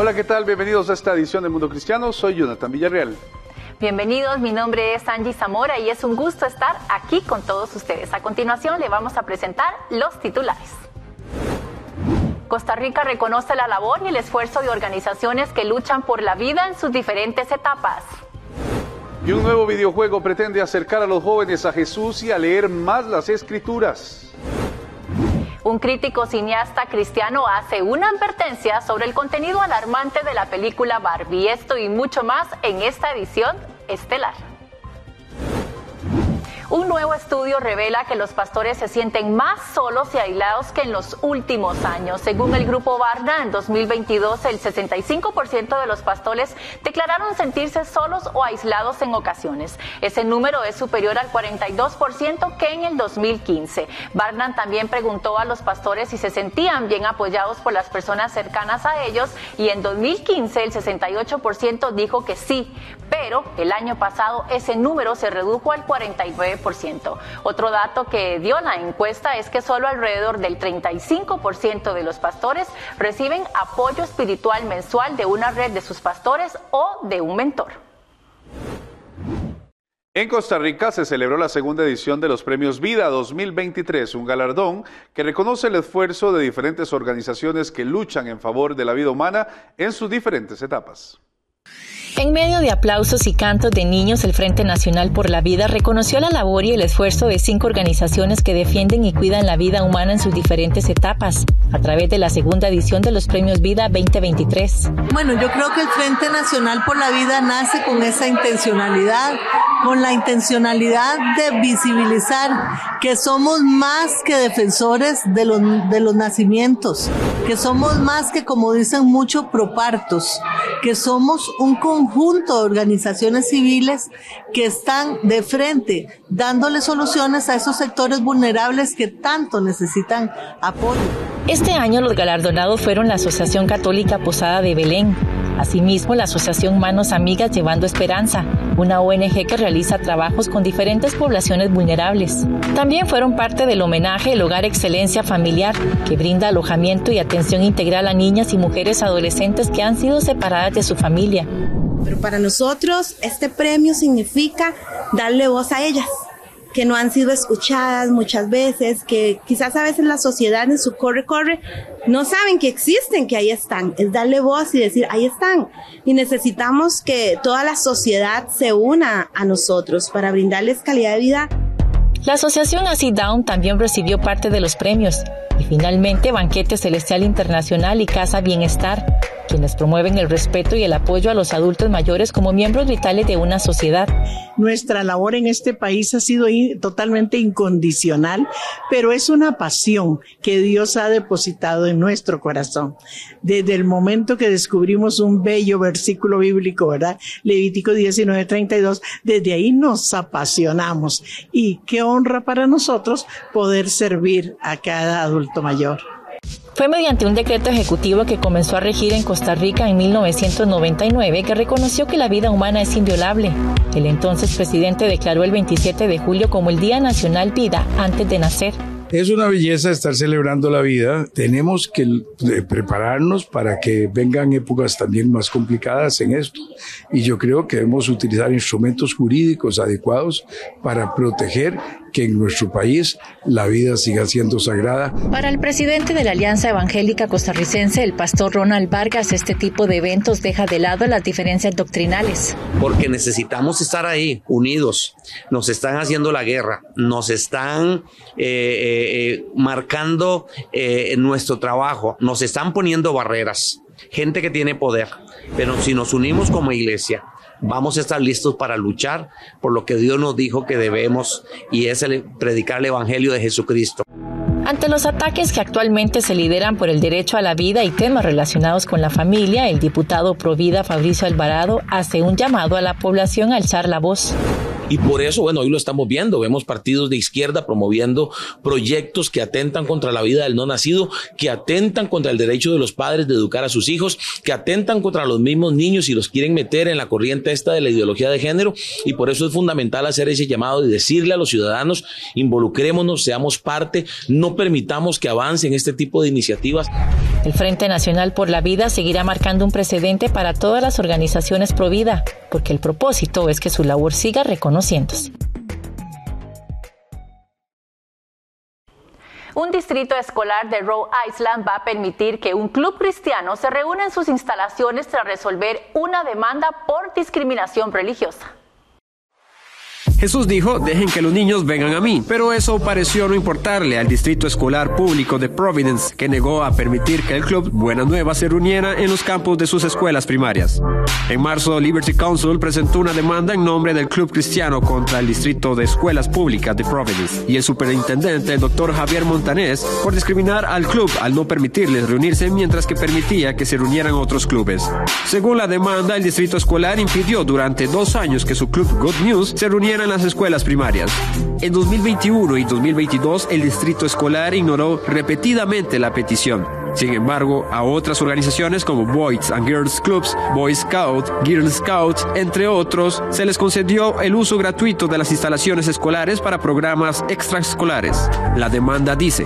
Hola, ¿qué tal? Bienvenidos a esta edición de Mundo Cristiano. Soy Jonathan Villarreal. Bienvenidos, mi nombre es Angie Zamora y es un gusto estar aquí con todos ustedes. A continuación le vamos a presentar los titulares. Costa Rica reconoce la labor y el esfuerzo de organizaciones que luchan por la vida en sus diferentes etapas. Y un nuevo videojuego pretende acercar a los jóvenes a Jesús y a leer más las escrituras. Un crítico cineasta cristiano hace una advertencia sobre el contenido alarmante de la película Barbie. Esto y mucho más en esta edición estelar. Un nuevo estudio revela que los pastores se sienten más solos y aislados que en los últimos años. Según el grupo Barna, en 2022 el 65% de los pastores declararon sentirse solos o aislados en ocasiones. Ese número es superior al 42% que en el 2015. Barna también preguntó a los pastores si se sentían bien apoyados por las personas cercanas a ellos y en 2015 el 68% dijo que sí, pero el año pasado ese número se redujo al 49%. Otro dato que dio la encuesta es que solo alrededor del 35% de los pastores reciben apoyo espiritual mensual de una red de sus pastores o de un mentor. En Costa Rica se celebró la segunda edición de los Premios Vida 2023, un galardón que reconoce el esfuerzo de diferentes organizaciones que luchan en favor de la vida humana en sus diferentes etapas. En medio de aplausos y cantos de niños, el Frente Nacional por la Vida reconoció la labor y el esfuerzo de cinco organizaciones que defienden y cuidan la vida humana en sus diferentes etapas, a través de la segunda edición de los Premios Vida 2023. Bueno, yo creo que el Frente Nacional por la Vida nace con esa intencionalidad, con la intencionalidad de visibilizar que somos más que defensores de los, de los nacimientos, que somos más que, como dicen mucho, propartos, que somos un conjunto de organizaciones civiles que están de frente dándole soluciones a esos sectores vulnerables que tanto necesitan apoyo. Este año los galardonados fueron la Asociación Católica Posada de Belén, Asimismo, la Asociación Manos Amigas Llevando Esperanza, una ONG que realiza trabajos con diferentes poblaciones vulnerables. También fueron parte del homenaje el Hogar Excelencia Familiar, que brinda alojamiento y atención integral a niñas y mujeres adolescentes que han sido separadas de su familia. Pero para nosotros este premio significa darle voz a ellas que no han sido escuchadas muchas veces, que quizás a veces la sociedad en su corre-corre no saben que existen, que ahí están. Es darle voz y decir, ahí están. Y necesitamos que toda la sociedad se una a nosotros para brindarles calidad de vida. La asociación Acid Down también recibió parte de los premios y finalmente Banquete Celestial Internacional y Casa Bienestar, quienes promueven el respeto y el apoyo a los adultos mayores como miembros vitales de una sociedad. Nuestra labor en este país ha sido totalmente incondicional, pero es una pasión que Dios ha depositado en nuestro corazón. Desde el momento que descubrimos un bello versículo bíblico, ¿verdad? Levítico 19:32, desde ahí nos apasionamos y qué honra para nosotros poder servir a cada adulto mayor. Fue mediante un decreto ejecutivo que comenzó a regir en Costa Rica en 1999 que reconoció que la vida humana es inviolable. El entonces presidente declaró el 27 de julio como el Día Nacional Vida antes de nacer. Es una belleza estar celebrando la vida. Tenemos que eh, prepararnos para que vengan épocas también más complicadas en esto. Y yo creo que debemos utilizar instrumentos jurídicos adecuados para proteger que en nuestro país la vida siga siendo sagrada. Para el presidente de la Alianza Evangélica Costarricense, el pastor Ronald Vargas, este tipo de eventos deja de lado las diferencias doctrinales. Porque necesitamos estar ahí, unidos. Nos están haciendo la guerra, nos están eh, eh, eh, marcando nuestro trabajo, nos están poniendo barreras. Gente que tiene poder. Pero si nos unimos como iglesia, vamos a estar listos para luchar por lo que Dios nos dijo que debemos y es el predicar el Evangelio de Jesucristo. Ante los ataques que actualmente se lideran por el derecho a la vida y temas relacionados con la familia, el diputado Provida Fabricio Alvarado hace un llamado a la población a alzar la voz. Y por eso, bueno, hoy lo estamos viendo, vemos partidos de izquierda promoviendo proyectos que atentan contra la vida del no nacido, que atentan contra el derecho de los padres de educar a sus hijos, que atentan contra los mismos niños y los quieren meter en la corriente esta de la ideología de género. Y por eso es fundamental hacer ese llamado y decirle a los ciudadanos, involucrémonos, seamos parte, no permitamos que avancen este tipo de iniciativas. El Frente Nacional por la Vida seguirá marcando un precedente para todas las organizaciones pro vida, porque el propósito es que su labor siga Un distrito escolar de Rhode Island va a permitir que un club cristiano se reúna en sus instalaciones tras resolver una demanda por discriminación religiosa. Jesús dijo, dejen que los niños vengan a mí, pero eso pareció no importarle al Distrito Escolar Público de Providence, que negó a permitir que el club Buena Nueva se reuniera en los campus de sus escuelas primarias. En marzo, Liberty Council presentó una demanda en nombre del Club Cristiano contra el Distrito de Escuelas Públicas de Providence y el superintendente, el doctor Javier Montanés, por discriminar al club al no permitirles reunirse mientras que permitía que se reunieran otros clubes. Según la demanda, el Distrito Escolar impidió durante dos años que su club Good News se reuniera en las escuelas primarias. En 2021 y 2022, el distrito escolar ignoró repetidamente la petición. Sin embargo, a otras organizaciones como Boys and Girls Clubs, Boy Scout, Girl Scouts, entre otros, se les concedió el uso gratuito de las instalaciones escolares para programas extraescolares. La demanda dice,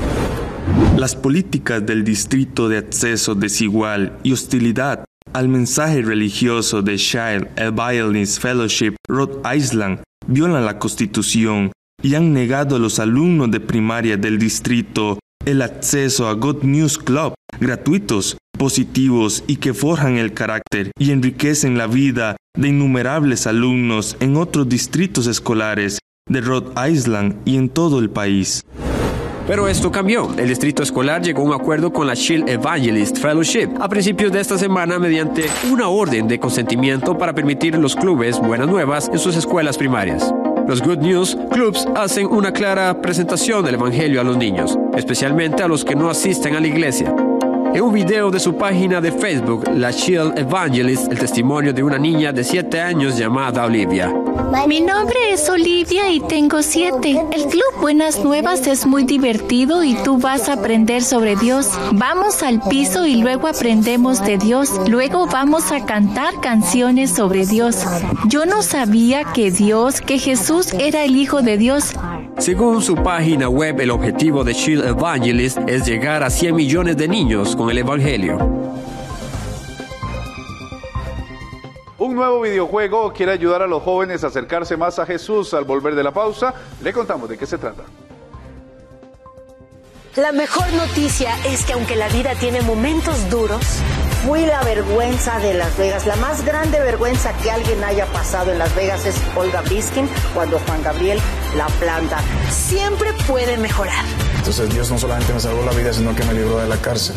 las políticas del distrito de acceso desigual y hostilidad al mensaje religioso de Child Violence Fellowship Rhode Island violan la Constitución y han negado a los alumnos de primaria del distrito el acceso a Good News Club gratuitos, positivos y que forjan el carácter y enriquecen la vida de innumerables alumnos en otros distritos escolares de Rhode Island y en todo el país. Pero esto cambió. El distrito escolar llegó a un acuerdo con la Shield Evangelist Fellowship a principios de esta semana mediante una orden de consentimiento para permitir los clubes Buenas Nuevas en sus escuelas primarias. Los Good News Clubs hacen una clara presentación del Evangelio a los niños, especialmente a los que no asisten a la iglesia. En un video de su página de Facebook, La Shield Evangelist, el testimonio de una niña de 7 años llamada Olivia. Mi nombre es Olivia y tengo 7. El Club Buenas Nuevas es muy divertido y tú vas a aprender sobre Dios. Vamos al piso y luego aprendemos de Dios. Luego vamos a cantar canciones sobre Dios. Yo no sabía que Dios, que Jesús era el Hijo de Dios. Según su página web, el objetivo de Shield Evangelist es llegar a 100 millones de niños con el Evangelio. Un nuevo videojuego quiere ayudar a los jóvenes a acercarse más a Jesús. Al volver de la pausa, le contamos de qué se trata. La mejor noticia es que aunque la vida tiene momentos duros, fui la vergüenza de Las Vegas. La más grande vergüenza que alguien haya pasado en Las Vegas es Olga Biskin cuando Juan Gabriel la planta. Siempre puede mejorar. Entonces Dios no solamente me salvó la vida, sino que me libró de la cárcel.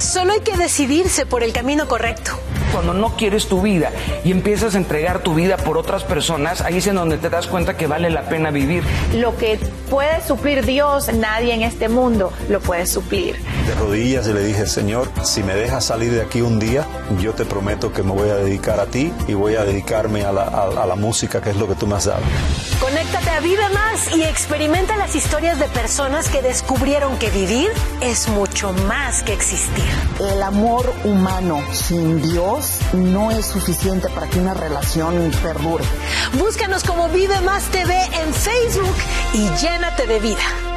Solo hay que decidirse por el camino correcto. Cuando no quieres tu vida y empiezas a entregar tu vida por otras personas, ahí es en donde te das cuenta que vale la pena vivir. Lo que puede suplir Dios, nadie en este mundo lo puede suplir. De rodillas y le dije, Señor, si me dejas salir de aquí un día, yo te prometo que me voy a dedicar a ti y voy a dedicarme a la, a, a la música, que es lo que tú me has dado. Conéctate a Vive Más y experimenta las historias de personas que descubrieron que vivir es mucho más que existir. El amor humano sin Dios no es suficiente para que una relación perdure. Búscanos como Vive Más TV en Facebook y llénate de vida.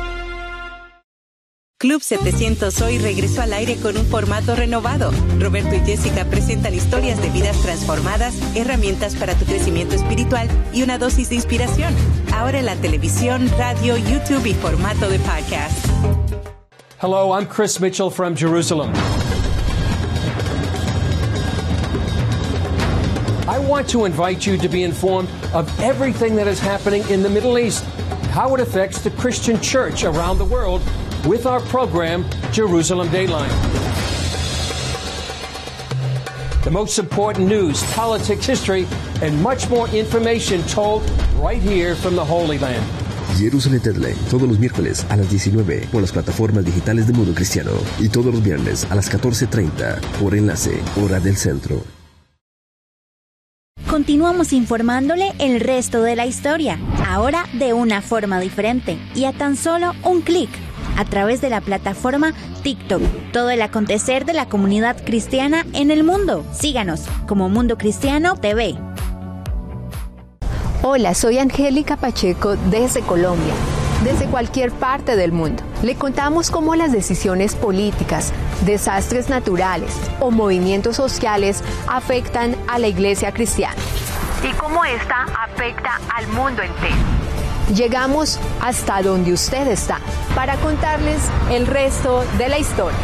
Club 700 hoy regresó al aire con un formato renovado. Roberto y Jessica presentan historias de vidas transformadas, herramientas para tu crecimiento espiritual y una dosis de inspiración. Ahora en la televisión, radio, YouTube y formato de podcast. Hello, I'm Chris Mitchell from Jerusalem. I want to invite you to be informed of everything that is happening in the Middle East, how it affects the Christian church around the world with our program, Jerusalem Dateline. The most important news, politics, history, and much more information told right here from the Holy Land. Jerusalem Deadline, todos los miércoles a las 19 por las plataformas digitales de Mundo Cristiano y todos los viernes a las 14.30 por enlace, hora del centro. Continuamos informándole el resto de la historia, ahora de una forma diferente y a tan solo un clic a través de la plataforma TikTok. Todo el acontecer de la comunidad cristiana en el mundo. Síganos como Mundo Cristiano TV. Hola, soy Angélica Pacheco desde Colombia. Desde cualquier parte del mundo, le contamos cómo las decisiones políticas, desastres naturales o movimientos sociales afectan a la iglesia cristiana. Y cómo esta afecta al mundo entero. Llegamos hasta donde usted está para contarles el resto de la historia.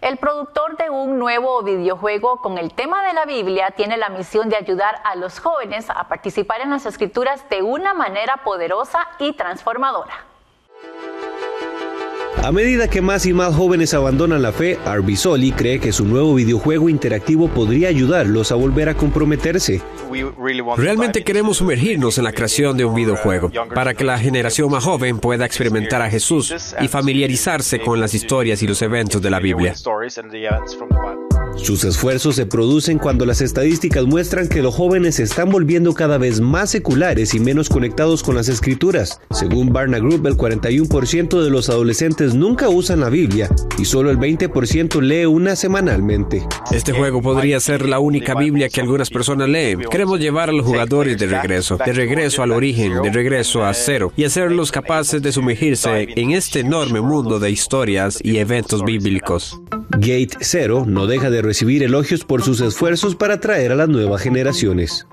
El productor de un nuevo videojuego con el tema de la Biblia tiene la misión de ayudar a los jóvenes a participar en las escrituras de una manera poderosa y transformadora. A medida que más y más jóvenes abandonan la fe, Arbisoli cree que su nuevo videojuego interactivo podría ayudarlos a volver a comprometerse. Realmente queremos sumergirnos en la creación de un videojuego para que la generación más joven pueda experimentar a Jesús y familiarizarse con las historias y los eventos de la Biblia. Sus esfuerzos se producen cuando las estadísticas muestran que los jóvenes se están volviendo cada vez más seculares y menos conectados con las escrituras. Según Barna Group, el 41% de los adolescentes nunca usan la Biblia y solo el 20% lee una semanalmente. Este juego podría ser la única Biblia que algunas personas leen. Queremos llevar a los jugadores de regreso, de regreso al origen, de regreso a cero y hacerlos capaces de sumergirse en este enorme mundo de historias y eventos bíblicos. Gate Zero no deja de recibir elogios por sus esfuerzos para atraer a las nuevas generaciones.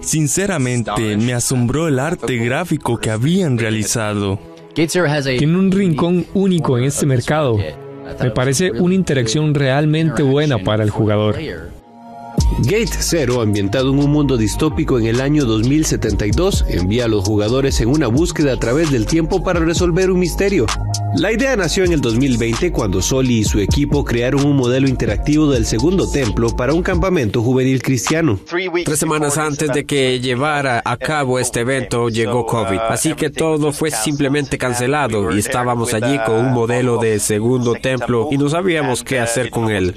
Sinceramente, me asombró el arte gráfico que habían realizado. Tiene un rincón único en este mercado. Me parece una interacción realmente buena para el jugador. Gate Zero, ambientado en un mundo distópico en el año 2072, envía a los jugadores en una búsqueda a través del tiempo para resolver un misterio. La idea nació en el 2020 cuando Soli y su equipo crearon un modelo interactivo del segundo templo para un campamento juvenil cristiano. Tres semanas antes de que llevara a cabo este evento llegó COVID, así que todo fue simplemente cancelado y estábamos allí con un modelo de segundo templo y no sabíamos qué hacer con él.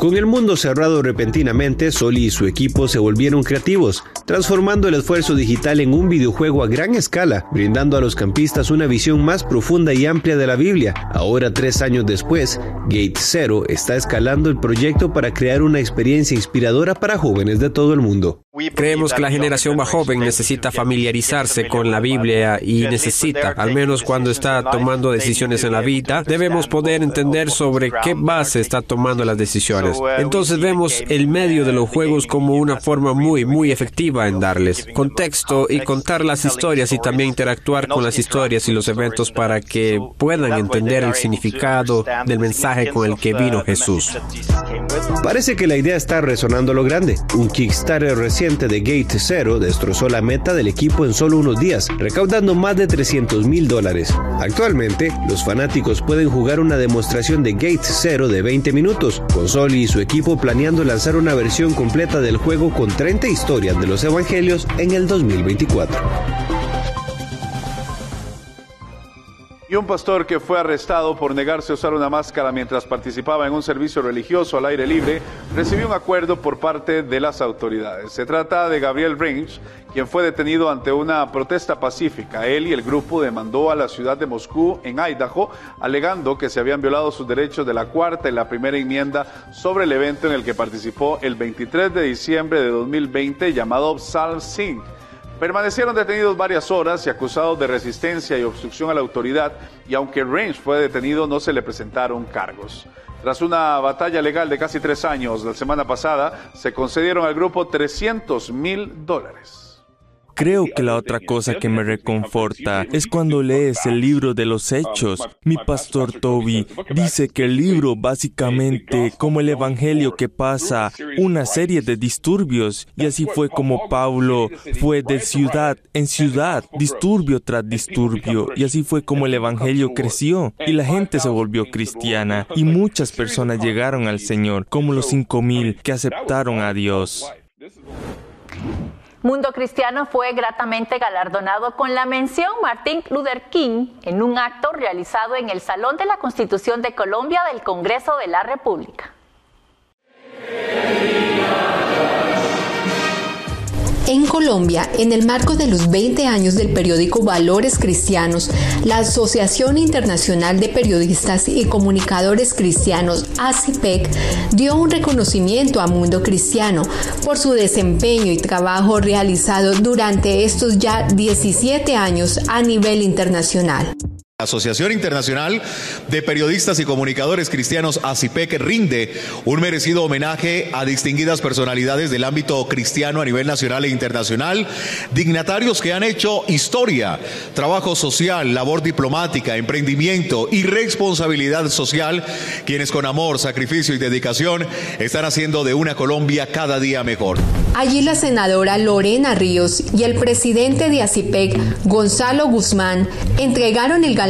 Con el mundo cerrado repentinamente, Soli y su equipo se volvieron creativos, transformando el esfuerzo digital en un videojuego a gran escala, brindando a los campistas una visión más profunda y amplia de la Biblia. Ahora, tres años después, Gate Zero está escalando el proyecto para crear una experiencia inspiradora para jóvenes de todo el mundo. Creemos que la generación más joven necesita familiarizarse con la Biblia y necesita, al menos cuando está tomando decisiones en la vida, debemos poder entender sobre qué base está tomando las decisiones. Entonces vemos el medio de los juegos como una forma muy, muy efectiva en darles contexto y contar las historias y también interactuar con las historias y los eventos para que puedan entender el significado del mensaje con el que vino Jesús. Parece que la idea está resonando a lo grande. Un Kickstarter reciente de Gate Zero destrozó la meta del equipo en solo unos días, recaudando más de 300 mil dólares. Actualmente, los fanáticos pueden jugar una demostración de Gate Zero de 20 minutos, con Soli y su equipo planeando lanzar una versión completa del juego con 30 historias de los evangelios en el 2024. Y un pastor que fue arrestado por negarse a usar una máscara mientras participaba en un servicio religioso al aire libre recibió un acuerdo por parte de las autoridades. Se trata de Gabriel Range, quien fue detenido ante una protesta pacífica. Él y el grupo demandó a la ciudad de Moscú, en Idaho, alegando que se habían violado sus derechos de la cuarta y la primera enmienda sobre el evento en el que participó el 23 de diciembre de 2020 llamado Psalm Sing Permanecieron detenidos varias horas y acusados de resistencia y obstrucción a la autoridad y aunque Range fue detenido no se le presentaron cargos. Tras una batalla legal de casi tres años la semana pasada, se concedieron al grupo 300 mil dólares. Creo que la otra cosa que me reconforta es cuando lees el libro de los hechos. Mi pastor Toby dice que el libro básicamente como el evangelio que pasa una serie de disturbios y así fue como Pablo fue de ciudad en ciudad, disturbio tras disturbio y así fue como el evangelio creció y la gente se volvió cristiana y muchas personas llegaron al Señor como los cinco mil que aceptaron a Dios. Mundo Cristiano fue gratamente galardonado con la mención Martin Luther King en un acto realizado en el Salón de la Constitución de Colombia del Congreso de la República. En Colombia, en el marco de los 20 años del periódico Valores Cristianos, la Asociación Internacional de Periodistas y Comunicadores Cristianos, ACIPEC, dio un reconocimiento a Mundo Cristiano por su desempeño y trabajo realizado durante estos ya 17 años a nivel internacional. Asociación Internacional de Periodistas y Comunicadores Cristianos, ACIPEC, rinde un merecido homenaje a distinguidas personalidades del ámbito cristiano a nivel nacional e internacional, dignatarios que han hecho historia, trabajo social, labor diplomática, emprendimiento y responsabilidad social, quienes con amor, sacrificio y dedicación están haciendo de una Colombia cada día mejor. Allí la senadora Lorena Ríos y el presidente de ACIPEC, Gonzalo Guzmán, entregaron el galardón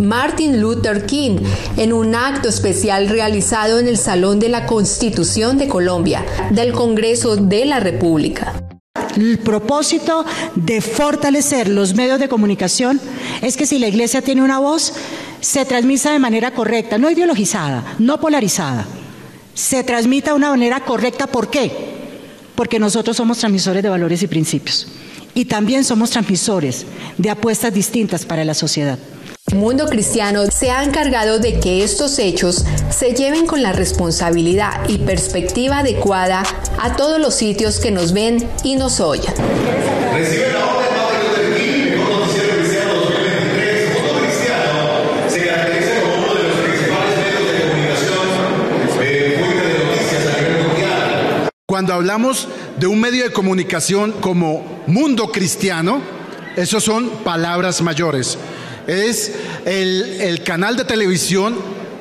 Martin Luther King en un acto especial realizado en el Salón de la Constitución de Colombia del Congreso de la República. El propósito de fortalecer los medios de comunicación es que si la iglesia tiene una voz, se transmita de manera correcta, no ideologizada, no polarizada. Se transmita de una manera correcta, ¿por qué? porque nosotros somos transmisores de valores y principios. Y también somos transmisores de apuestas distintas para la sociedad. El mundo cristiano se ha encargado de que estos hechos se lleven con la responsabilidad y perspectiva adecuada a todos los sitios que nos ven y nos oyen. Cuando hablamos de un medio de comunicación como mundo cristiano, esos son palabras mayores. Es el, el canal de televisión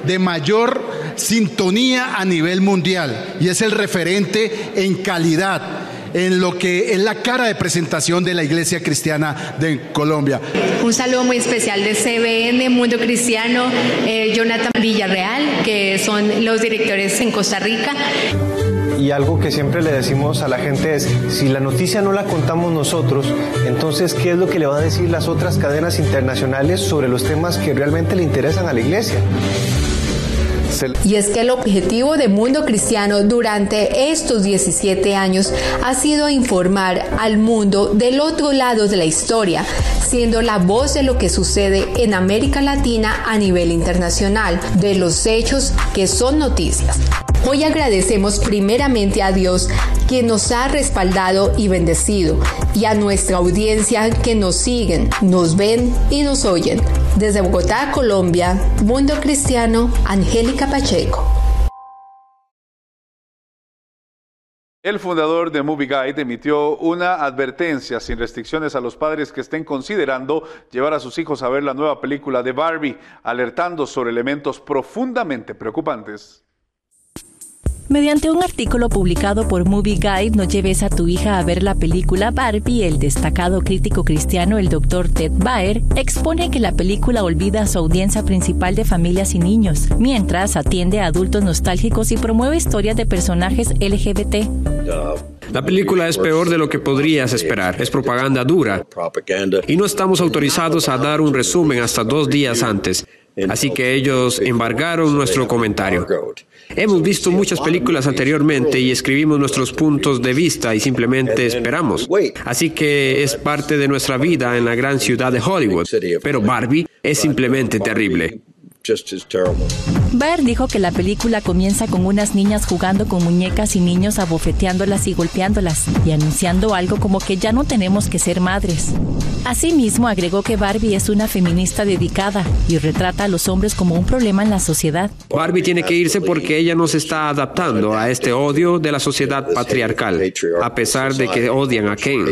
de mayor sintonía a nivel mundial y es el referente en calidad en lo que es la cara de presentación de la Iglesia Cristiana de Colombia. Un saludo muy especial de CBN, Mundo Cristiano, eh, Jonathan Villarreal, que son los directores en Costa Rica y algo que siempre le decimos a la gente es, si la noticia no la contamos nosotros, entonces, ¿qué es lo que le van a decir las otras cadenas internacionales sobre los temas que realmente le interesan a la iglesia? Y es que el objetivo de Mundo Cristiano durante estos 17 años ha sido informar al mundo del otro lado de la historia, siendo la voz de lo que sucede en América Latina a nivel internacional, de los hechos que son noticias. Hoy agradecemos primeramente a Dios quien nos ha respaldado y bendecido, y a nuestra audiencia que nos siguen, nos ven y nos oyen. Desde Bogotá, Colombia, Mundo Cristiano, Angélica Pacheco. El fundador de Movie Guide emitió una advertencia sin restricciones a los padres que estén considerando llevar a sus hijos a ver la nueva película de Barbie, alertando sobre elementos profundamente preocupantes. Mediante un artículo publicado por Movie Guide, no lleves a tu hija a ver la película Barbie. El destacado crítico cristiano, el Dr. Ted Baer, expone que la película olvida a su audiencia principal de familias y niños, mientras atiende a adultos nostálgicos y promueve historias de personajes LGBT. La película es peor de lo que podrías esperar. Es propaganda dura. Y no estamos autorizados a dar un resumen hasta dos días antes. Así que ellos embargaron nuestro comentario. Hemos visto muchas películas anteriormente y escribimos nuestros puntos de vista y simplemente esperamos. Así que es parte de nuestra vida en la gran ciudad de Hollywood. Pero Barbie es simplemente terrible. Baer dijo que la película comienza con unas niñas jugando con muñecas y niños abofeteándolas y golpeándolas y anunciando algo como que ya no tenemos que ser madres. Asimismo, agregó que Barbie es una feminista dedicada y retrata a los hombres como un problema en la sociedad. Barbie tiene que irse porque ella no se está adaptando a este odio de la sociedad patriarcal, a pesar de que odian a Ken.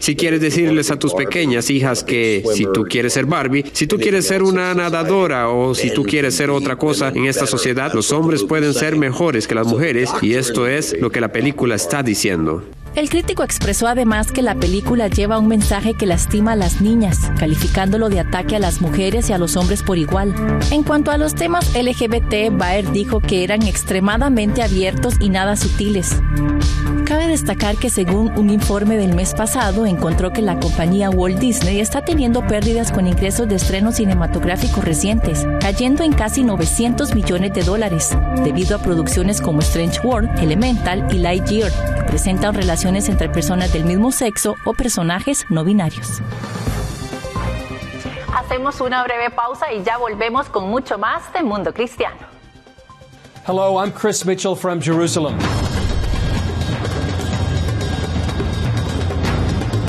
Si quieres decirles a tus pequeñas hijas que si tú quieres ser Barbie, si tú quieres ser una nadadora o si tú quieres ser otra cosa en esta sociedad, los hombres pueden ser mejores que las mujeres y esto es lo que la película está diciendo. El crítico expresó además que la película lleva un mensaje que lastima a las niñas, calificándolo de ataque a las mujeres y a los hombres por igual. En cuanto a los temas LGBT, Baer dijo que eran extremadamente abiertos y nada sutiles. Cabe destacar que según un informe del mes pasado encontró que la compañía Walt Disney está teniendo pérdidas con ingresos de estrenos cinematográficos recientes, cayendo en casi 900 millones de dólares, debido a producciones como Strange World, Elemental y Lightyear, que presentan relaciones entre personas del mismo sexo o personajes no binarios. Hacemos una breve pausa y ya volvemos con mucho más de Mundo Cristiano. Hello, I'm Chris Mitchell from Jerusalem.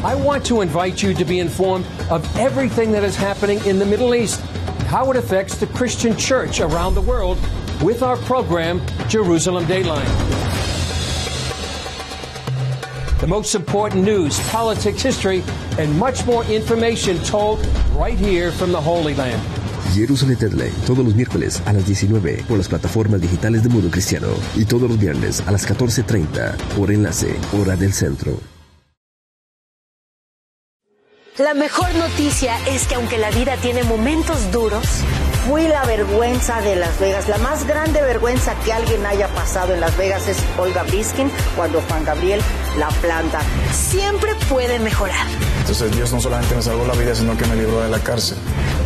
I want to invite you to be informed of everything that is happening in the Middle East, how it affects the Christian church around the world with our program, Jerusalem Dateline. The most important news, politics, history, and much more information told right here from the Holy Land. Jerusalem Deadline, todos los miércoles a las 19 por las plataformas digitales de Mundo Cristiano y todos los viernes a las 14.30 por enlace, hora del centro. La mejor noticia es que aunque la vida tiene momentos duros, fui la vergüenza de Las Vegas. La más grande vergüenza que alguien haya pasado en Las Vegas es Olga Briskin cuando Juan Gabriel la planta. Siempre puede mejorar. Entonces Dios no solamente me salvó la vida, sino que me libró de la cárcel.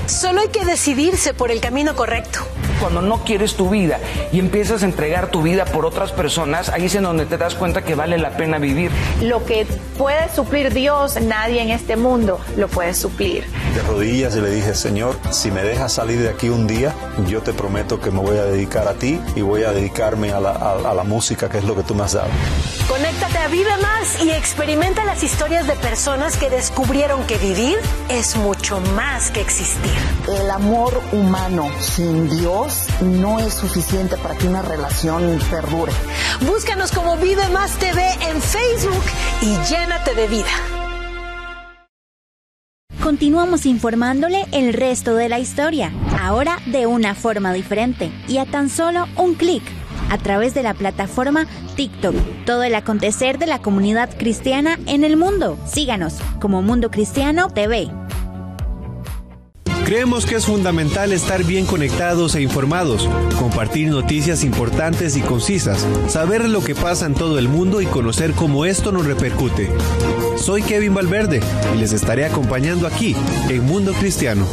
Solo hay que decidirse por el camino correcto. Cuando no quieres tu vida y empiezas a entregar tu vida por otras personas, ahí es en donde te das cuenta que vale la pena vivir. Lo que puede suplir Dios, nadie en este mundo lo puede suplir. De rodillas y le dije, Señor, si me dejas salir de aquí un día, yo te prometo que me voy a dedicar a ti y voy a dedicarme a la, a, a la música, que es lo que tú me has dado. Conéctate a Vive Más y experimenta las historias de personas que descubrieron que vivir es mucho más que existir. El amor humano sin Dios no es suficiente para que una relación perdure. Búscanos como Vive Más TV en Facebook y llénate de vida. Continuamos informándole el resto de la historia, ahora de una forma diferente y a tan solo un clic a través de la plataforma TikTok. Todo el acontecer de la comunidad cristiana en el mundo. Síganos como Mundo Cristiano TV. Creemos que es fundamental estar bien conectados e informados, compartir noticias importantes y concisas, saber lo que pasa en todo el mundo y conocer cómo esto nos repercute. Soy Kevin Valverde y les estaré acompañando aquí en Mundo Cristiano.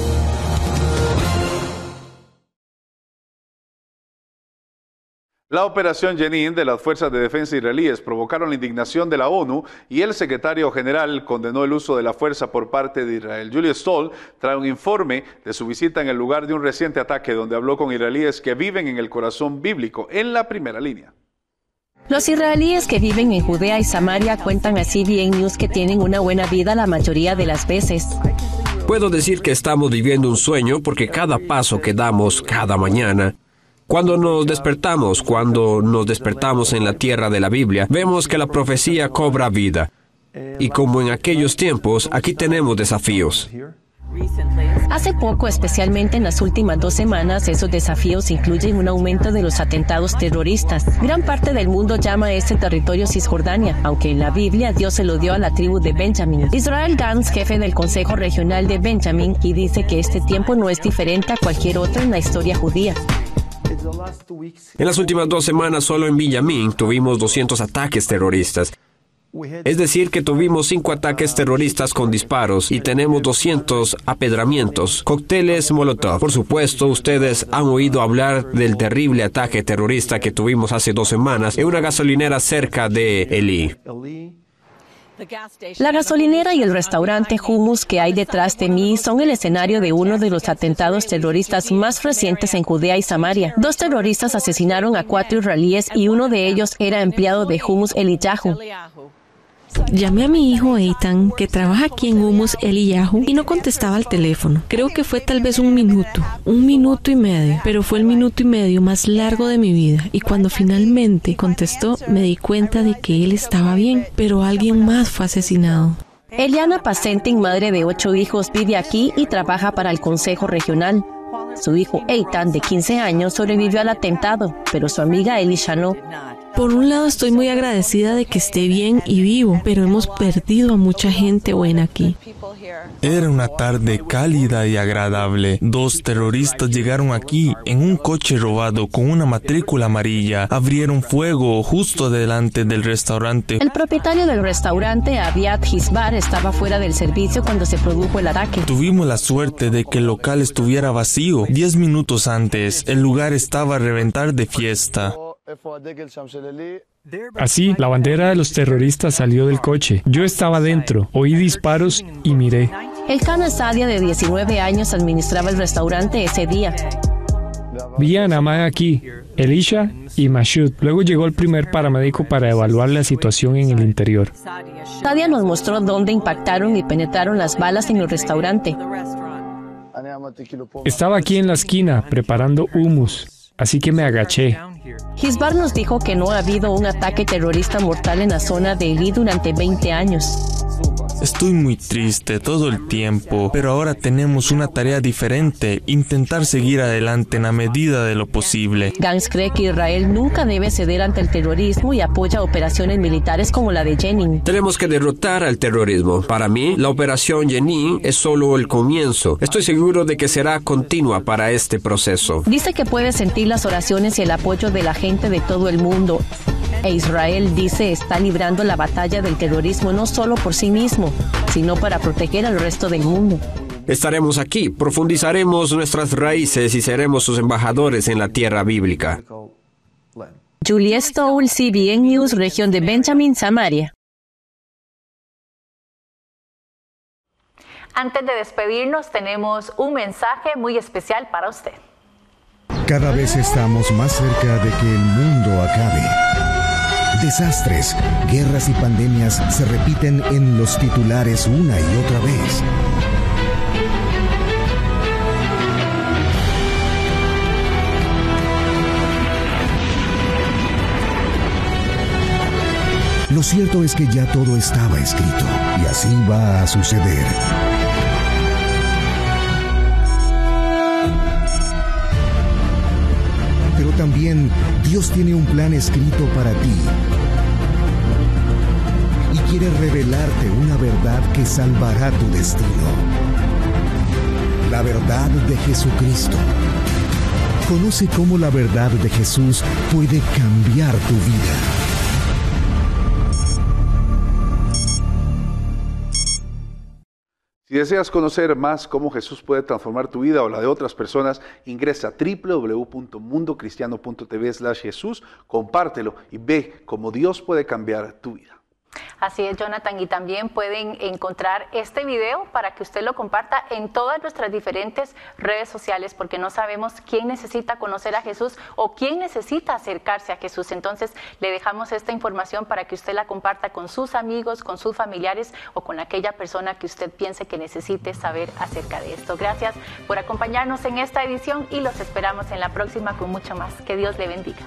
La operación Jenin de las Fuerzas de Defensa israelíes provocaron la indignación de la ONU y el secretario general condenó el uso de la fuerza por parte de Israel. Julius Stoll trae un informe de su visita en el lugar de un reciente ataque donde habló con israelíes que viven en el corazón bíblico, en la primera línea. Los israelíes que viven en Judea y Samaria cuentan a CBN News que tienen una buena vida la mayoría de las veces. Puedo decir que estamos viviendo un sueño porque cada paso que damos cada mañana cuando nos despertamos, cuando nos despertamos en la tierra de la Biblia, vemos que la profecía cobra vida. Y como en aquellos tiempos, aquí tenemos desafíos. Hace poco, especialmente en las últimas dos semanas, esos desafíos incluyen un aumento de los atentados terroristas. Gran parte del mundo llama a este territorio Cisjordania, aunque en la Biblia Dios se lo dio a la tribu de Benjamín. Israel Gans, jefe del Consejo Regional de Benjamín, y dice que este tiempo no es diferente a cualquier otro en la historia judía. En las últimas dos semanas solo en Villamín tuvimos 200 ataques terroristas. Es decir, que tuvimos cinco ataques terroristas con disparos y tenemos 200 apedramientos, cócteles Molotov. Por supuesto, ustedes han oído hablar del terrible ataque terrorista que tuvimos hace dos semanas en una gasolinera cerca de Eli. La gasolinera y el restaurante Hummus que hay detrás de mí son el escenario de uno de los atentados terroristas más recientes en Judea y Samaria. Dos terroristas asesinaron a cuatro israelíes y uno de ellos era empleado de Hummus Eliyahu. Llamé a mi hijo Eitan, que trabaja aquí en Humus Eliyahu, y no contestaba al teléfono. Creo que fue tal vez un minuto, un minuto y medio, pero fue el minuto y medio más largo de mi vida. Y cuando finalmente contestó, me di cuenta de que él estaba bien, pero alguien más fue asesinado. Eliana Pacentin, madre de ocho hijos, vive aquí y trabaja para el Consejo Regional. Su hijo Eitan, de 15 años, sobrevivió al atentado, pero su amiga Elisha no. Por un lado estoy muy agradecida de que esté bien y vivo, pero hemos perdido a mucha gente buena aquí. Era una tarde cálida y agradable. Dos terroristas llegaron aquí en un coche robado con una matrícula amarilla. Abrieron fuego justo delante del restaurante. El propietario del restaurante, Aviat Hisbar, estaba fuera del servicio cuando se produjo el ataque. Tuvimos la suerte de que el local estuviera vacío. Diez minutos antes, el lugar estaba a reventar de fiesta. Así, la bandera de los terroristas salió del coche. Yo estaba dentro, oí disparos y miré. El Kana Sadia, de 19 años, administraba el restaurante ese día. Vi a Namai aquí, Elisha y Mashud. Luego llegó el primer paramédico para evaluar la situación en el interior. Sadia nos mostró dónde impactaron y penetraron las balas en el restaurante. Estaba aquí en la esquina preparando humus, así que me agaché. Hisbar nos dijo que no ha habido un ataque terrorista mortal en la zona de Eli durante 20 años. Estoy muy triste todo el tiempo, pero ahora tenemos una tarea diferente, intentar seguir adelante en la medida de lo posible. Gans cree que Israel nunca debe ceder ante el terrorismo y apoya operaciones militares como la de Jenin. Tenemos que derrotar al terrorismo. Para mí, la operación Jenin es solo el comienzo. Estoy seguro de que será continua para este proceso. Dice que puede sentir las oraciones y el apoyo de la gente de todo el mundo. E Israel dice está librando la batalla del terrorismo no solo por sí mismo, sino para proteger al resto del mundo. Estaremos aquí, profundizaremos nuestras raíces y seremos sus embajadores en la tierra bíblica. Julie Stoll, CBN News, región de Benjamin, Samaria. Antes de despedirnos, tenemos un mensaje muy especial para usted. Cada vez estamos más cerca de que el mundo acabe. Desastres, guerras y pandemias se repiten en los titulares una y otra vez. Lo cierto es que ya todo estaba escrito y así va a suceder. También Dios tiene un plan escrito para ti y quiere revelarte una verdad que salvará tu destino. La verdad de Jesucristo. Conoce cómo la verdad de Jesús puede cambiar tu vida. Si deseas conocer más cómo Jesús puede transformar tu vida o la de otras personas, ingresa a www.mundocristiano.tv slash Jesús, compártelo y ve cómo Dios puede cambiar tu vida. Así es, Jonathan, y también pueden encontrar este video para que usted lo comparta en todas nuestras diferentes redes sociales, porque no sabemos quién necesita conocer a Jesús o quién necesita acercarse a Jesús. Entonces, le dejamos esta información para que usted la comparta con sus amigos, con sus familiares o con aquella persona que usted piense que necesite saber acerca de esto. Gracias por acompañarnos en esta edición y los esperamos en la próxima con mucho más. Que Dios le bendiga.